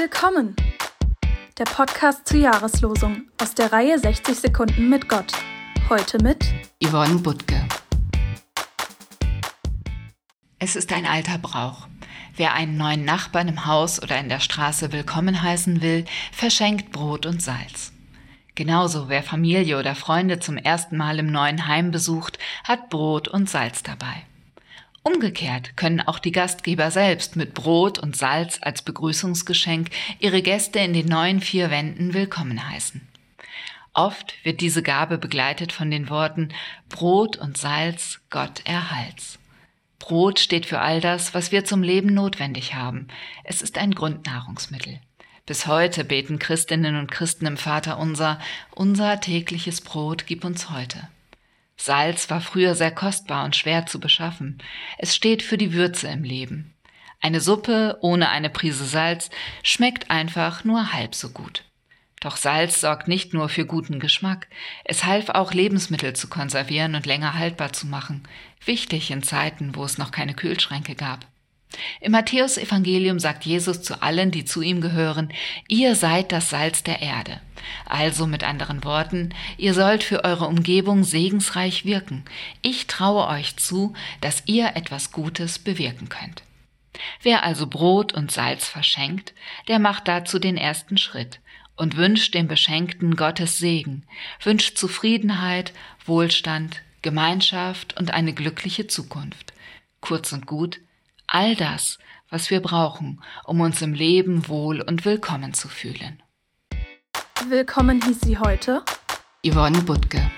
Willkommen! Der Podcast zur Jahreslosung aus der Reihe 60 Sekunden mit Gott. Heute mit Yvonne Butke. Es ist ein alter Brauch. Wer einen neuen Nachbarn im Haus oder in der Straße willkommen heißen will, verschenkt Brot und Salz. Genauso wer Familie oder Freunde zum ersten Mal im neuen Heim besucht, hat Brot und Salz dabei. Umgekehrt können auch die Gastgeber selbst mit Brot und Salz als Begrüßungsgeschenk ihre Gäste in den neuen vier Wänden willkommen heißen. Oft wird diese Gabe begleitet von den Worten Brot und Salz, Gott erhalts. Brot steht für all das, was wir zum Leben notwendig haben. Es ist ein Grundnahrungsmittel. Bis heute beten Christinnen und Christen im Vater unser, unser tägliches Brot gib uns heute. Salz war früher sehr kostbar und schwer zu beschaffen. Es steht für die Würze im Leben. Eine Suppe ohne eine Prise Salz schmeckt einfach nur halb so gut. Doch Salz sorgt nicht nur für guten Geschmack, es half auch Lebensmittel zu konservieren und länger haltbar zu machen, wichtig in Zeiten, wo es noch keine Kühlschränke gab. Im Matthäusevangelium sagt Jesus zu allen, die zu ihm gehören, ihr seid das Salz der Erde. Also mit anderen Worten, ihr sollt für eure Umgebung segensreich wirken. Ich traue euch zu, dass ihr etwas Gutes bewirken könnt. Wer also Brot und Salz verschenkt, der macht dazu den ersten Schritt und wünscht dem Beschenkten Gottes Segen, wünscht Zufriedenheit, Wohlstand, Gemeinschaft und eine glückliche Zukunft. Kurz und gut, all das, was wir brauchen, um uns im Leben wohl und willkommen zu fühlen. Willkommen hieß sie heute Yvonne Butke.